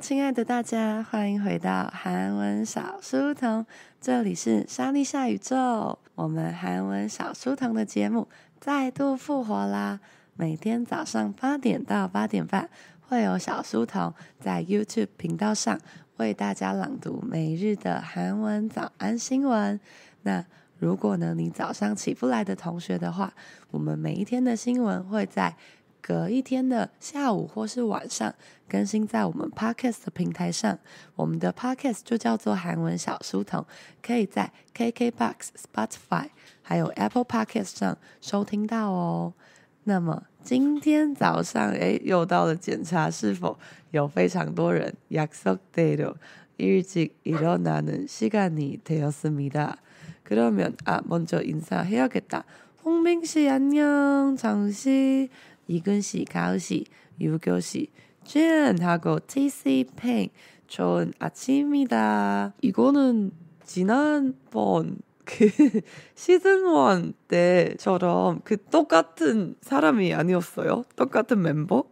亲爱的大家，欢迎回到韩文小书童，这里是莎莉夏宇宙。我们韩文小书童的节目再度复活啦！每天早上八点到八点半，会有小书童在 YouTube 频道上为大家朗读每日的韩文早安新闻。那如果呢，你早上起不来的同学的话，我们每一天的新闻会在隔一天的下午或是晚上更新在我们 Podcast 的平台上，我们的 Podcast 就叫做韩文小书童，可以在 KKBox、Spotify 还有 Apple Podcast 上收听到哦。那么今天早上，诶，又到了检查是否有非常多人약속대로일찍일어나는시간이되었습니다。그러면아먼저인사해야겠다 홍빈씨안녕장씨 이근 씨, 가을 씨, 유교 씨, 쭌하고 TC 팽 좋은 아침입니다. 이거는 지난번 그 시즌 1 때처럼 그 똑같은 사람이 아니었어요? 똑같은 멤버?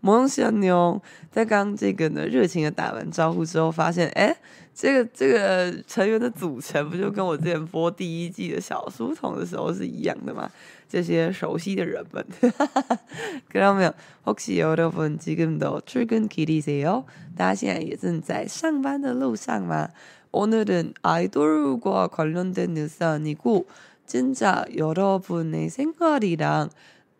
萌西安妞在刚这个呢热情的打完招呼之后，发现哎，这个这个成员的组成不就跟我之前播第一季的小书童的时候是一样的吗？这些熟悉的人们，看到没有？혹시여러분지금도출근길이세요？大家现在也正在上班的路上吗？오늘은아이돌과관련된뉴스아니고진짜여러분의생활이랑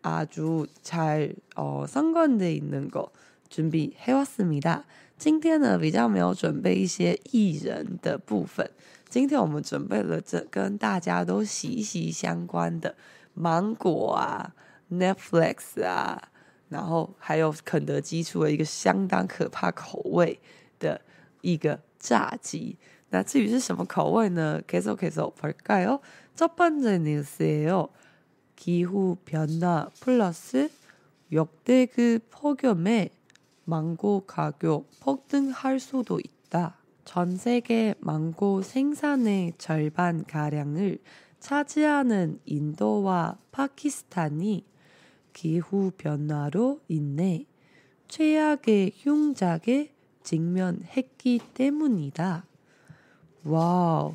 아주잘어相关的있는 거准备해왔습니다。今天呢，比较没有准备一些艺人的部分。今天我们准备了这跟大家都息息相关的芒果啊，Netflix 啊，然后还有肯德基出了一个相当可怕口味的一个炸鸡。那至于是什么口味呢？계속계속볼까요첫번째뉴스예요 기후 변화 플러스 역대급 폭염에 망고 가격 폭등할 수도 있다. 전 세계 망고 생산의 절반 가량을 차지하는 인도와 파키스탄이 기후 변화로 인해 최악의 흉작에 직면했기 때문이다. 와우,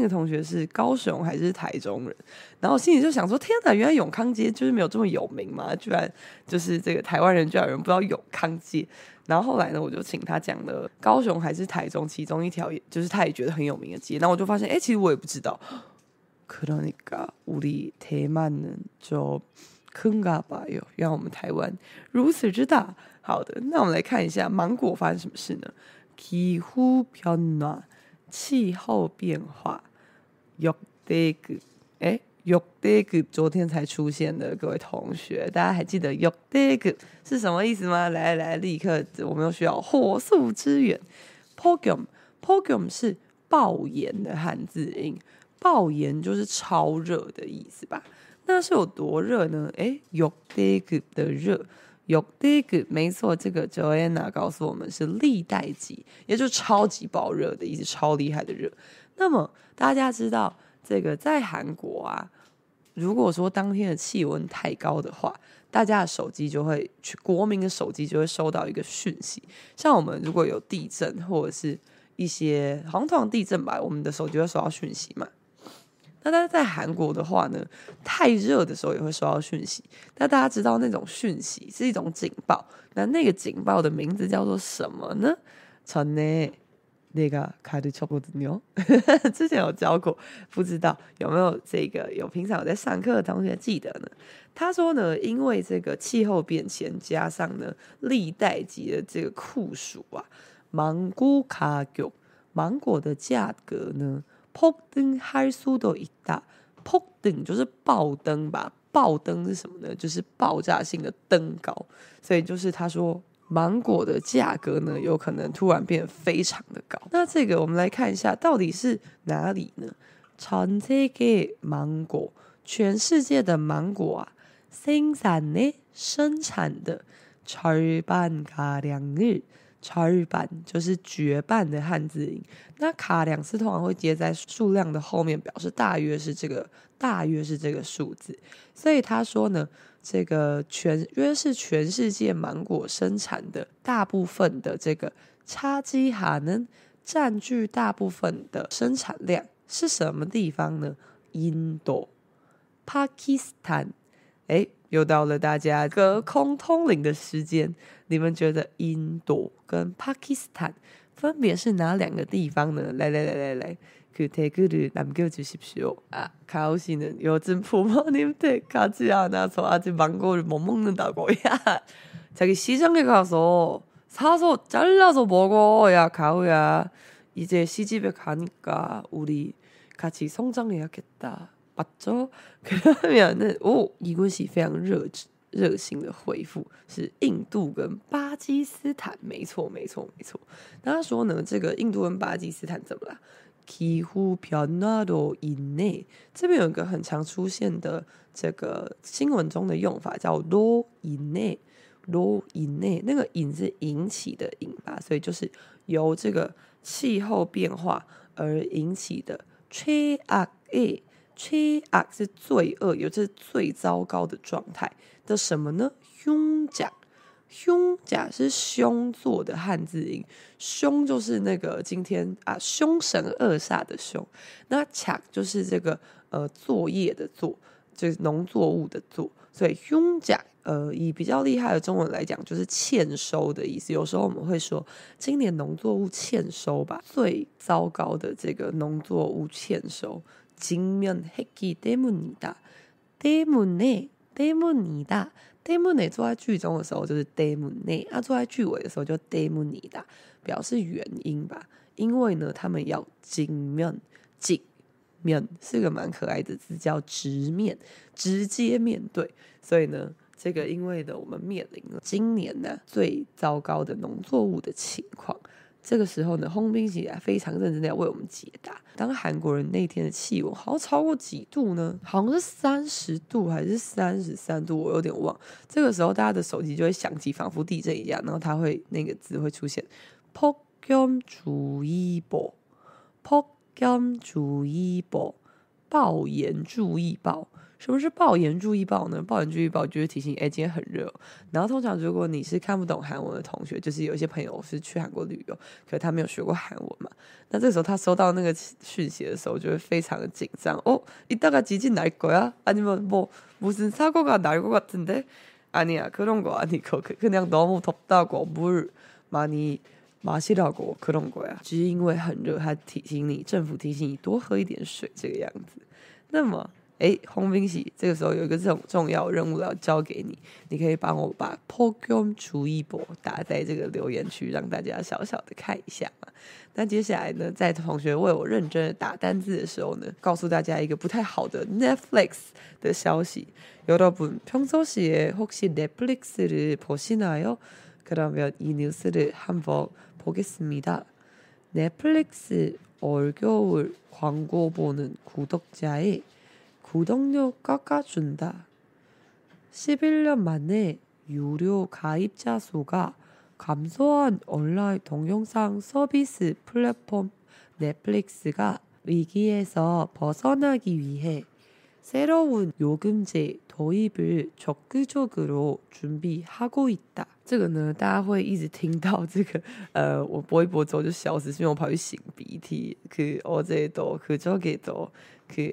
那个同学是高雄还是台中人？然后我心里就想说：“天哪，原来永康街就是没有这么有名嘛？居然就是这个台湾人居然有人不知道永康街。”然后后来呢，我就请他讲了高雄还是台中其中一条，也就是他也觉得很有名的街。然后我就发现，哎，其实我也不知道。그러니까우리대만은좀큰가봐요。原来我们台湾如此之大。好的，那我们来看一下芒果发生什么事呢？기후변화，气候变化。 Yogdig，哎，Yogdig 昨天才出现的，各位同学，大家还记得 Yogdig 是什么意思吗？来来，立刻，我们需要火速支援。Pogum，Pogum 是爆炎的汉字音，爆炎就是超热的意思吧？那是有多热呢？哎，Yogdig 的热。有クデグ没错，这个 Joanna 告诉我们是历代级，也就是超级爆热的意思，超厉害的热。那么大家知道？这个在韩国啊，如果说当天的气温太高的话，大家的手机就会去，国民的手机就会收到一个讯息。像我们如果有地震或者是一些，好像通常地震吧，我们的手机会收到讯息嘛。那但是在韩国的话呢，太热的时候也会收到讯息。那大家知道那种讯息是一种警报，那那个警报的名字叫做什么呢？陈呢？那个卡的超过的牛，之前有教过，不知道有没有这个有平常有在上课的同学记得呢？他说呢，因为这个气候变迁加上呢历代级的这个酷暑啊，芒果卡酒芒果的价格呢，폭등할수도있다。폭등就是爆灯吧？爆灯是什么呢？就是爆炸性的登高，所以就是他说。 芒果的价格呢，有可能突然变得非常的高。那这个我们来看一下，到底是哪里呢？全世界芒果，全世界的芒果啊，生产呢，生产的절반가량을，절반就是绝半的汉字音。那卡两是通常会接在数量的后面，表示大约是这个，大约是这个数字。所以他说呢。 这个全约是全世界芒果生产的大部分的这个差基哈能占据大部分的生产量是什么地方呢？印度、巴基斯坦。哎，又到了大家隔空通灵的时间。你们觉得印度跟巴基斯坦分别是哪两个地方呢？来来来来来。 그 댓글을 남겨주십시오. 아, 가오 씨는 요즘 부모님들 가지 않아서 아직 망고를 못 먹는다고. 야, 자기 시장에 가서 사서 잘라서 먹어. 야, 가오야. 이제 시집에 가니까 우리 같이 성장해야겠다. 맞죠? 그러면은, 오, 이곳이 非常热热心的回复是印度跟巴基斯坦，没错没错没错。那他说呢，这个印度跟巴基斯坦怎么了？ 气候变化的因内，这边有一个很常出现的这个新闻中的用法，叫罗因内，罗因内，那个引是引起的引吧，所以就是由这个气候变化而引起的최악 의，최악是最恶，有这最糟糕的状态的什么呢？凶甲。 凶甲是凶作的汉字音，凶就是那个今天啊凶神恶煞的凶，那甲就是这个呃作业的作，就是农作物的作，所以凶甲呃以比较厉害的中文来讲，就是欠收的意思。有时候我们会说今年农作物欠收吧，最糟糕的这个农作物欠收。今면했기때문이다때문에 demon 你的 demon 呢，坐在剧中的时候就是 demon 呢，啊，坐在剧尾的时候就 demon 你的，表示原因吧。因为呢，他们要经面，经面是个蛮可爱的字，叫直面，直接面对。所以呢，这个因为呢，我们面临了今年呢、最糟糕的农作物的情况。这个时候呢，홍빈씨啊非常认真的要为我们解答。当韩国人那天的气温好像超过几度呢？好像是三十度还是三十三度，我有点忘。这个时候大家的手机就会响起，仿佛地震一样，然后它会那个字会出现“폭염주의보”，“폭염주의보”，暴炎注意报。 什么是暴炎注意报呢？暴炎注意报就是提醒，哎，今天很热。然后通常如果你是看不懂韩文的同学，就是有一些朋友是去韩国旅游，可是他没有学过韩文嘛。那这个时候他收到那个讯息的时候，就会非常的紧张。哦，이따가지진날거야아니면뭐무슨사고가날것같은데아니야그런거아니고그냥너무덥다고물많이마시라고그런거야只是因为很热，他提醒你，政府提醒你多喝一点水，这个样子。那么。 哎，홍빈씨，这个时候有一个这种重要任务要交给你，你可以帮我把“폭염주의보”打在这个留言区，让大家小小的看一下嘛。那接下来呢，在同学为我认真的打单字的时候呢，告诉大家一个不太好的 Netflix 的消息。여러분평소시에혹시 Netflix 를보시나요그러면이뉴스를한번보겠습니다 Netflix 올겨울광고보는구독자의 구독료 깎아준다. 11년 만에 유료 가입자 수가 감소한 온라인 동영상 서비스 플랫폼 넷플릭스가 위기에서 벗어나기 위해 새로운요금제도입을적극적으로준비하고있다。这个呢，大家会一直听到这个，呃，我播一播之后就消失，是因为我跑去擤鼻涕。그어제도그저께도그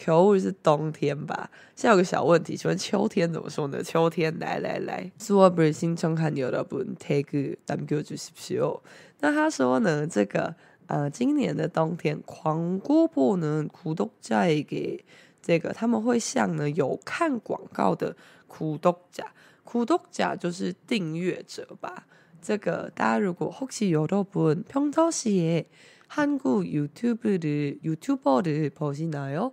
겨울是冬天吧？现在有个小问题，请问秋天怎么说呢？秋天来来来，수업을신청한여러분태그남겨주십시오。那他说呢，这个呃，今年的冬天，광고보는구독자에게这个他们会向呢有看广告的구독자。구독자就是订阅者吧？这个大家如果혹시여러분평소시에한국유튜브를유튜버를보시나요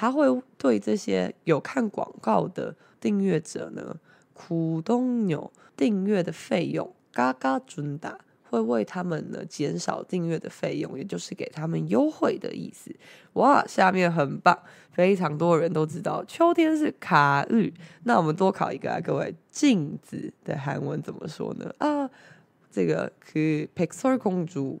他会对这些有看广告的订阅者呢，苦东有订阅的费用，嘎嘎准打。会为他们呢减少订阅的费用，也就是给他们优惠的意思。哇，下面很棒，非常多人都知道秋天是卡日，那我们多考一个啊，各位，镜子的韩文怎么说呢？啊，这个是 Pixel 公主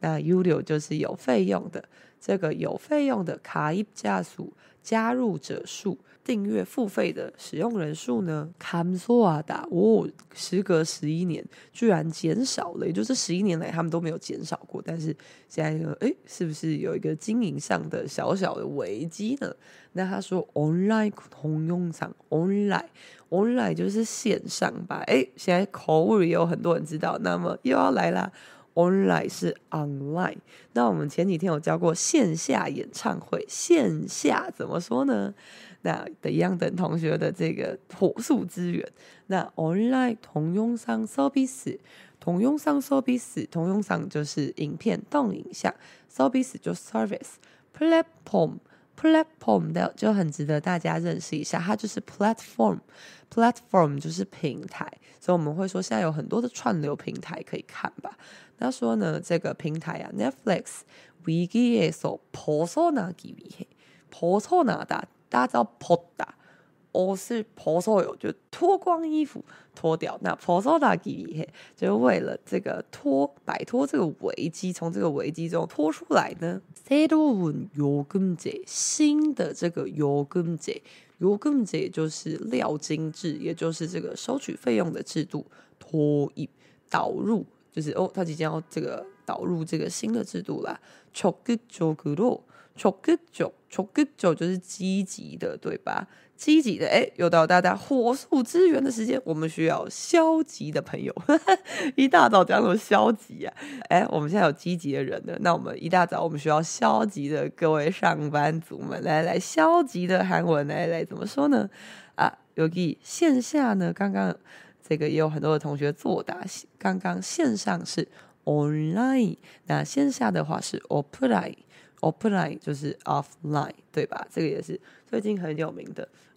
那 UDO 就是有费用的，这个有费用的卡一加速加入者数、订阅付费的使用人数呢？Camzada 哦，时隔十一年居然减少了，也就是十一年来他们都没有减少过，但是现在呢，哎，是不是有一个经营上的小小的危机呢？那他说 Online 通用场 Online Online 就是线上吧？哎，现在口语也有很多人知道，那么又要来啦。Online 是 online。那我们前几天有教过线下演唱会，线下怎么说呢？那的一样等同学的这个火速资源，那 online 同用上 service，同用上 service，同用上就是影片动影像，service 就 service，platform，platform 的就很值得大家认识一下，它就是 platform，platform 就是平台，所以我们会说现在有很多的串流平台可以看吧。那说呢，这个平台啊，Netflix 위기에서벗어나기위해벗어나다。大家知道벗다， 我是벗어요，就脱光衣服脱掉。那벗어나기위해就是为了这个脱摆脱这个危机，从这个危机中脱出来呢。새로운요금제新的这个요금제요금제就是料金制，也就是这个收取费用的制度。脱一导入就是哦，他即将要这个导入这个新的制度啦。적극적으로 적극적 적극적就是积极的，对吧？ 积极的，哎，又到大家火速支援的时间，我们需要消极的朋友。一大早讲什么消极啊？哎，我们现在有积极的人了，那我们一大早我们需要消极的各位上班族们，来来，消极的韩文，来来，怎么说呢？啊，尤其线下呢，刚刚这个也有很多的同学作答，刚刚线上是 online，那线下的话是 offline。offline 就是 offline，对吧？这个也是最近很有名的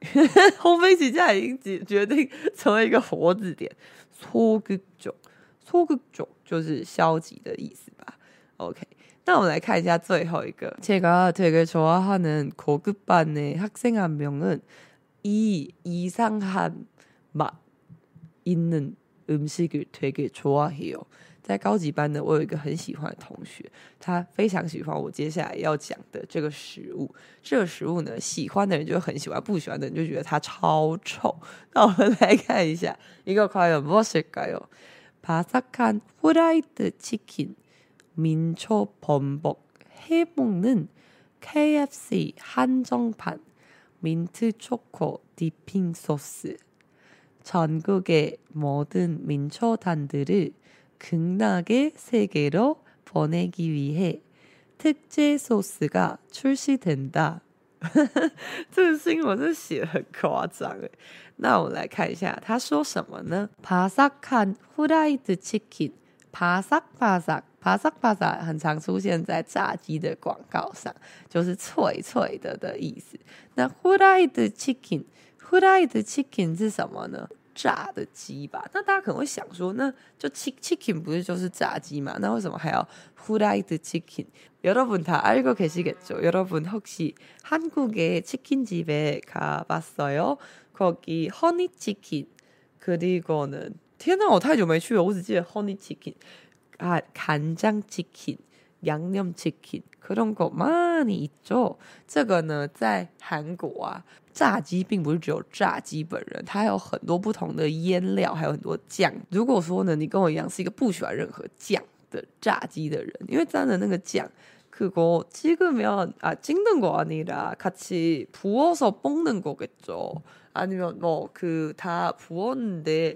红飞起家已经决决定成为一个活字典，소극적，소극적就是消极的意思吧？OK，那我们来看一下最后一个，제가되게좋아하는고급반의학생한명은이이상한맛 있는음식을되게좋아해요。 在高级班呢，我有一个很喜欢的同学，他非常喜欢我接下来要讲的这个食物。这个食物呢，喜欢的人就很喜欢，不喜欢的人就觉得它超臭。那我们来看一下，一个快乐模式该有바삭한프라이드치킨민초범벅해먹는 KFC 한정판민트초코디핑소스 전국의 모든 민초단들을 극락의 세계로 보내기 위해 특제 소스가 출시된다. 这个新闻是写得很夸张诶。那我们来看一下，他说什么呢？바삭한후라이드치킨，바삭바삭，바삭바삭很常出现在炸鸡的广告上，就是脆脆的的意思。那후라이드치킨，후라이드치킨是什么呢？ 炸的鸡吧，那大家可能会想说，那就 chicken 不是就是炸鸡嘛？那为什么还要 fried chicken？여러분다알고계시겠죠여러분혹시한국의치킨집에가봤어요거기허니치킨그리고는天哪，我太久没去了，我只记得 honey chicken啊，간장 chicken、 양념 chicken 그런거많이있죠。这个呢，在韩国啊。炸鸡并不是只有炸鸡本人，它还有很多不同的腌料，还有很多酱。如果说呢，你跟我一样是一个不喜欢任何酱的炸鸡的人，因为沾的那个酱，그거지금면아찍는거아니라같이부어서볶는거겠죠아니면뭐그다부었는데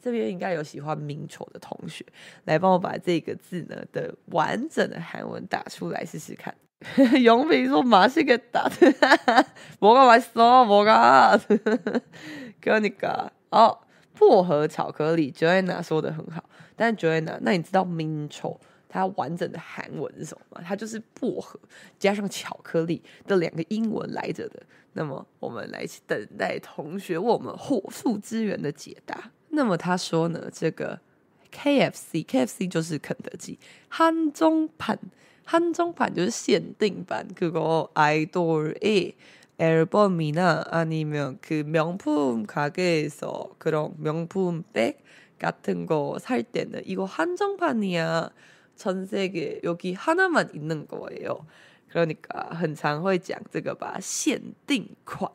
这边应该有喜欢민초的同学，来帮我把这个字呢的完整的韩文打出来试试看。永平说马上给打，뭐가맛있어뭐가 그러니까哦，薄荷巧克力，Joanna 说的很好。但 Joanna，那你知道 Mincho 它完整的韩文是什么吗？它就是薄荷加上巧克力的两个英文来着的。那么我们来等待同学为我们火速支援的解答。 那么他说呢，这个 KFC，KFC 就是肯德基，한정판，한정판就是限定版，그거아이돌의 앨범이나 아니면 그 명품 가게에서 그런 명품백 같은 거 살 때는 이거 한정판이야. 전 세계 여기 하나만 있는 거예요. 그러니까 很常会讲这个吧限定款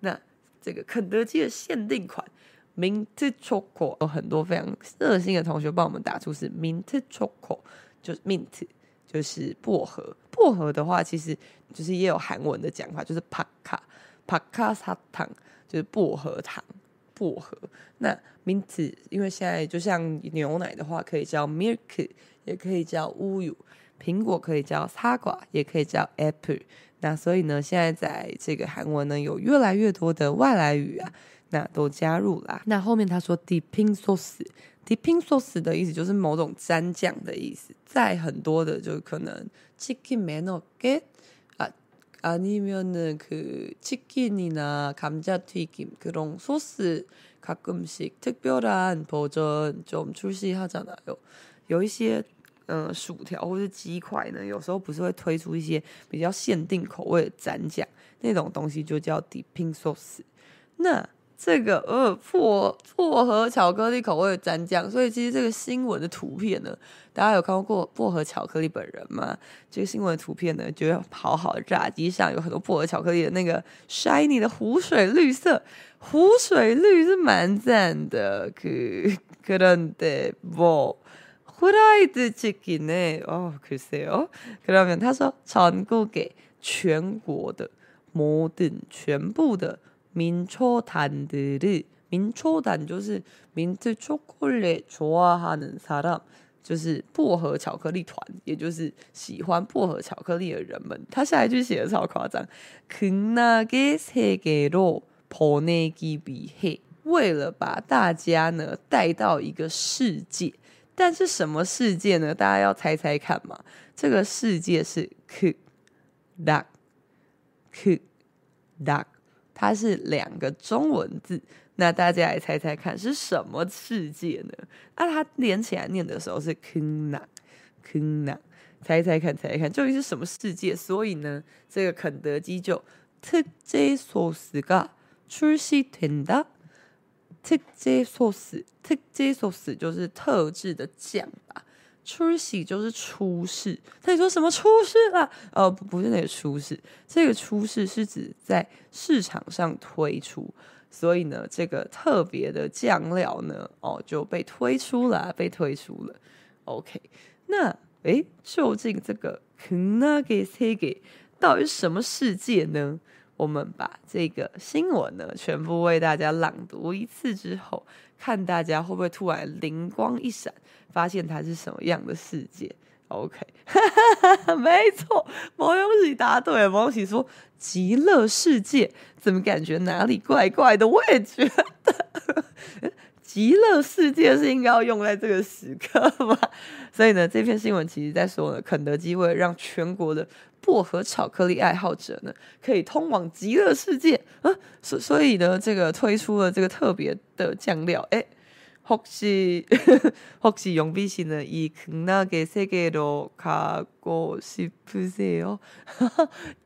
那这个肯德基的限定款 mintchoco 有很多非常热心的同学帮我们打出是 mintchoco，就是 mint 就是薄荷。薄荷的话，其实就是也有韩文的讲法，就是 p a k a p a k a s 糖就是薄荷糖。薄荷。那 mint 因为现在就像牛奶的话，可以叫 milk，也可以叫乌有。苹果可以叫擦瓜，也可以叫 apple。那所以呢，现在在这个韩文呢，有越来越多的外来语啊，那都加入啦。那后面他说 dipping sauce。Dipping sauce 的意思就是某种蘸酱的意思，在很多的就可能 치킨 매너게啊，아니면은그치킨이나감자튀김그런소스가끔씩특별한버전좀출시하잖아요。 有一些嗯薯条或是鸡块呢，有时候不是会推出一些比较限定口味的蘸酱，那种东西就叫 dipping sauce。那 这个呃薄薄荷巧克力口味的蘸酱，所以其实这个新闻的图片呢，大家有看过薄荷巧克力本人吗？这个新闻的图片呢，就好好的炸鸡上有很多薄荷巧克力的那个 shiny 的湖水绿色，湖水绿是蛮赞的。可可能的不 후라이드 치킨에 어 글쎄요. 그러면 他说 전국의 全国的 모든 全部的 민초단들을 민초단 就是 민트 초콜릿 좋아하는 사람 就是薄荷巧克力团，也就是喜欢薄荷巧克力的人们。他下一句写的超夸张，극락의세계로보내기위해为了把大家呢带到一个世界，但是什么世界呢？大家要猜猜看嘛。这个世界是극락극락， 它是两个中文字。那大家来猜猜看是什么世界呢？啊，它连起来念的时候是肯纳肯纳，猜一猜看，猜一看，究竟是什么世界？所以呢，这个肯德基就特制소스가출시된다。特制소스，特制소스就是特制的酱吧。 出席就是出世，他说什么出世了？哦，不，是那个出世，这个出世是指在市场上推出。所以呢，这个特别的酱料呢，哦，就被推出了，被推出了。OK，那诶，究竟这个肯纳给谁给到底是什么世界呢？我们把这个新闻呢全部为大家朗读一次之后，看大家会不会突然灵光一闪，发现它是什么样的世界。OK，没错，毛永喜答对了。毛永喜说：“极乐世界怎么感觉哪里怪怪的？”我也觉得，极乐世界是应该要用在这个时刻吗？所以呢，这篇新闻其实在说呢，肯德基为了让全国的薄荷巧克力爱好者呢，可以通往极乐世界啊，所所以呢，这个推出了这个特别的酱料，哎。 혹시혹시용비씨는이극락의세계로가고싶으세요？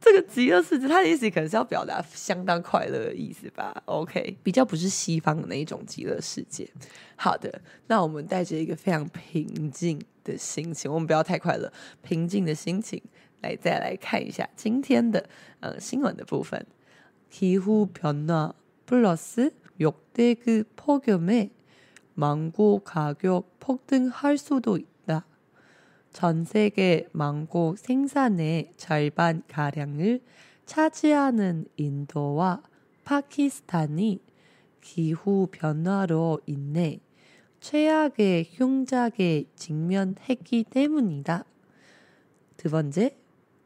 这个极乐世界，它的意思可能是要表达相当快乐的意思吧？OK，比较不是西方的那一种极乐世界。好的，那我们带着一个非常平静的心情，我们不要太快乐，平静的心情来再来看一下今天的呃新闻的部分。기후변화플러스역대급폭염에 망고 가격 폭등할 수도 있다. 전 세계 망고 생산의 절반 가량을 차지하는 인도와 파키스탄이 기후 변화로 인해 최악의 흉작에 직면했기 때문이다. 두 번째,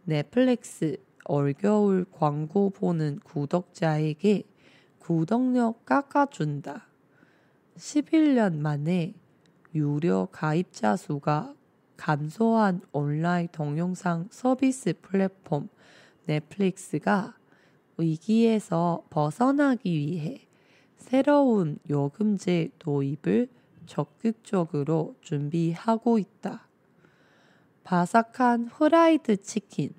넷플릭스 올겨울 광고 보는 구독자에게 구독료 깎아준다. 11년 만에 유료 가입자 수가 감소한 온라인 동영상 서비스 플랫폼 넷플릭스가 위기에서 벗어나기 위해 새로운 요금제 도입을 적극적으로 준비하고 있다. 바삭한 후라이드 치킨,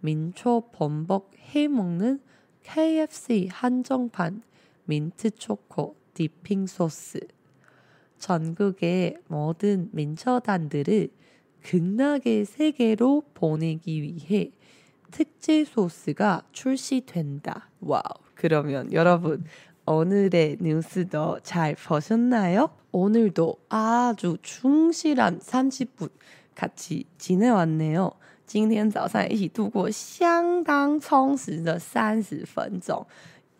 민초 범벅 해먹는 KFC 한정판 민트 초코 디핑 소스. 전국의 모든 민초단들을 극락의 세계로 보내기 위해 특제 소스가 출시된다. 와우. 그러면 여러분 오늘의 뉴스도 잘 보셨나요? 오늘도 아주 충실한 30분 같이 지내왔네요. 今天早上一起度过相当充实的30分钟。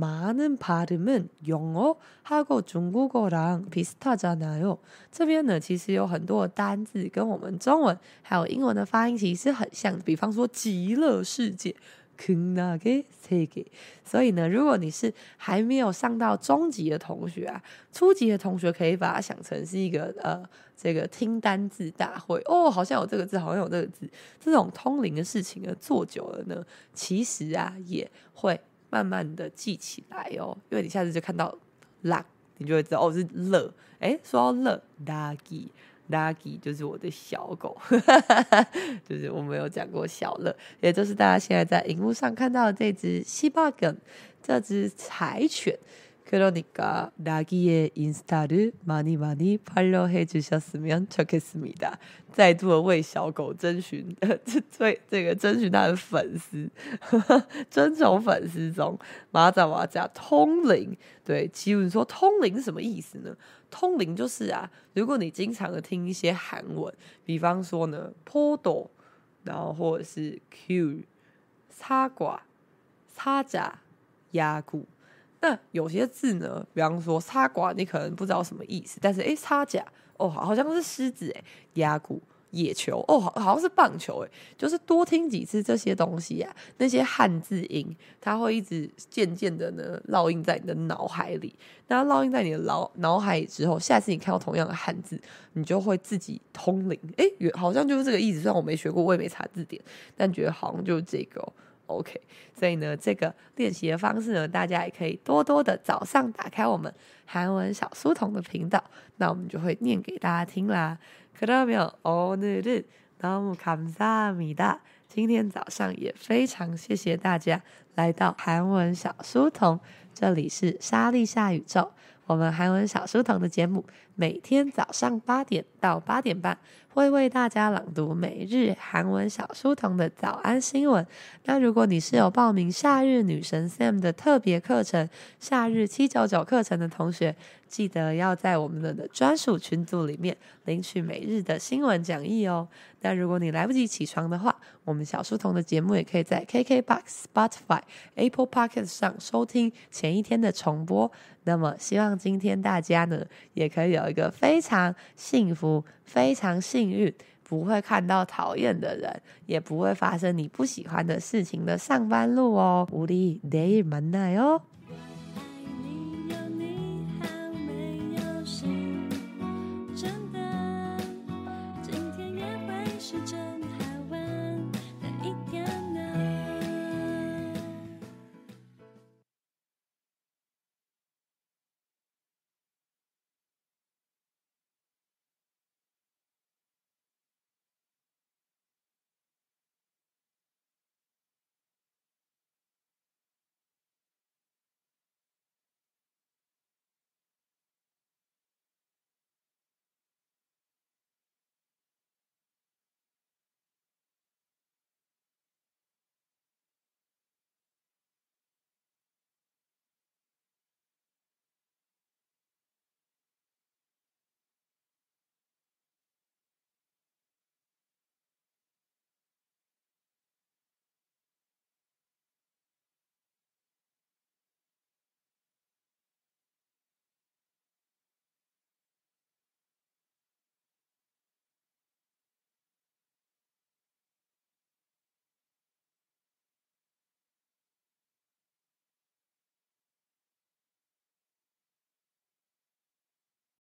많은 발음은 영어하고 중국어랑 비슷하잖아요. 这边呢，其实有很多单字跟我们中文还有英文的发音其实很像，比方说极乐世界。극락의세계，所以呢，如果你是还没有上到中级的同学啊，初级的同学可以把它想成是一个呃，这个听单字大会哦，好像有这个字，好像有这个字，这种通灵的事情呢，做久了呢，其实啊也会 慢慢的记起来哦，因为你下次就看到乐，你就会知道哦是乐，诶，说到乐，乐基。Lucky 就是我的小狗，就是我没有讲过小乐，也就是大家现在在荧幕上看到的这只西巴梗，这只柴犬。 그러니까나기의인스타를많이많이팔로우해주셨으면좋겠습니다。再度的为小狗征询，呃，这这个征询他的粉丝，征求粉丝中，马仔马甲通灵。对，其实你说通灵是什么意思呢？通灵就是啊，如果你经常的听一些韩文，比方说呢，포도，然后或者是 Q，사과，사자，야구。 那有些字呢，比方说“插瓜”，你可能不知道什么意思，但是诶，插甲哦，好像是狮子诶，鸭骨、野球哦，好好像是棒球诶，就是多听几次这些东西呀、啊，那些汉字音，它会一直渐渐的呢烙印在你的脑海里。那烙印在你的脑脑海之后，下次你看到同样的汉字，你就会自己通灵。诶，好像就是这个意思。虽然我没学过，我也没查字典，但觉得好像就是这个、OK，所以呢，这个练习的方式呢，大家也可以多多的早上打开我们韩文小书童的频道，那我们就会念给大家听啦。그러면오늘은너무감사합니다。今天早上也非常谢谢大家来到韩文小书童，这里是莎莉夏宇宙。我们韩文小书童的节目 每天早上八点到八点半会为大家朗读每日韩文小书童的早安新闻。那如果你是有报名夏日女神 Sam 的特别课程，夏日七九九课程的同学，记得要在我们的专属群组里面领取每日的新闻讲义哦。那如果你来不及起床的话，我们小书童的节目也可以在 KKBOX、Spotify、Apple Podcast 上收听前一天的重播。那么，希望今天大家呢，也可以有一个非常幸福、非常幸运，不会看到讨厌的人，也不会发生你不喜欢的事情的上班路哦。우리내일만나요。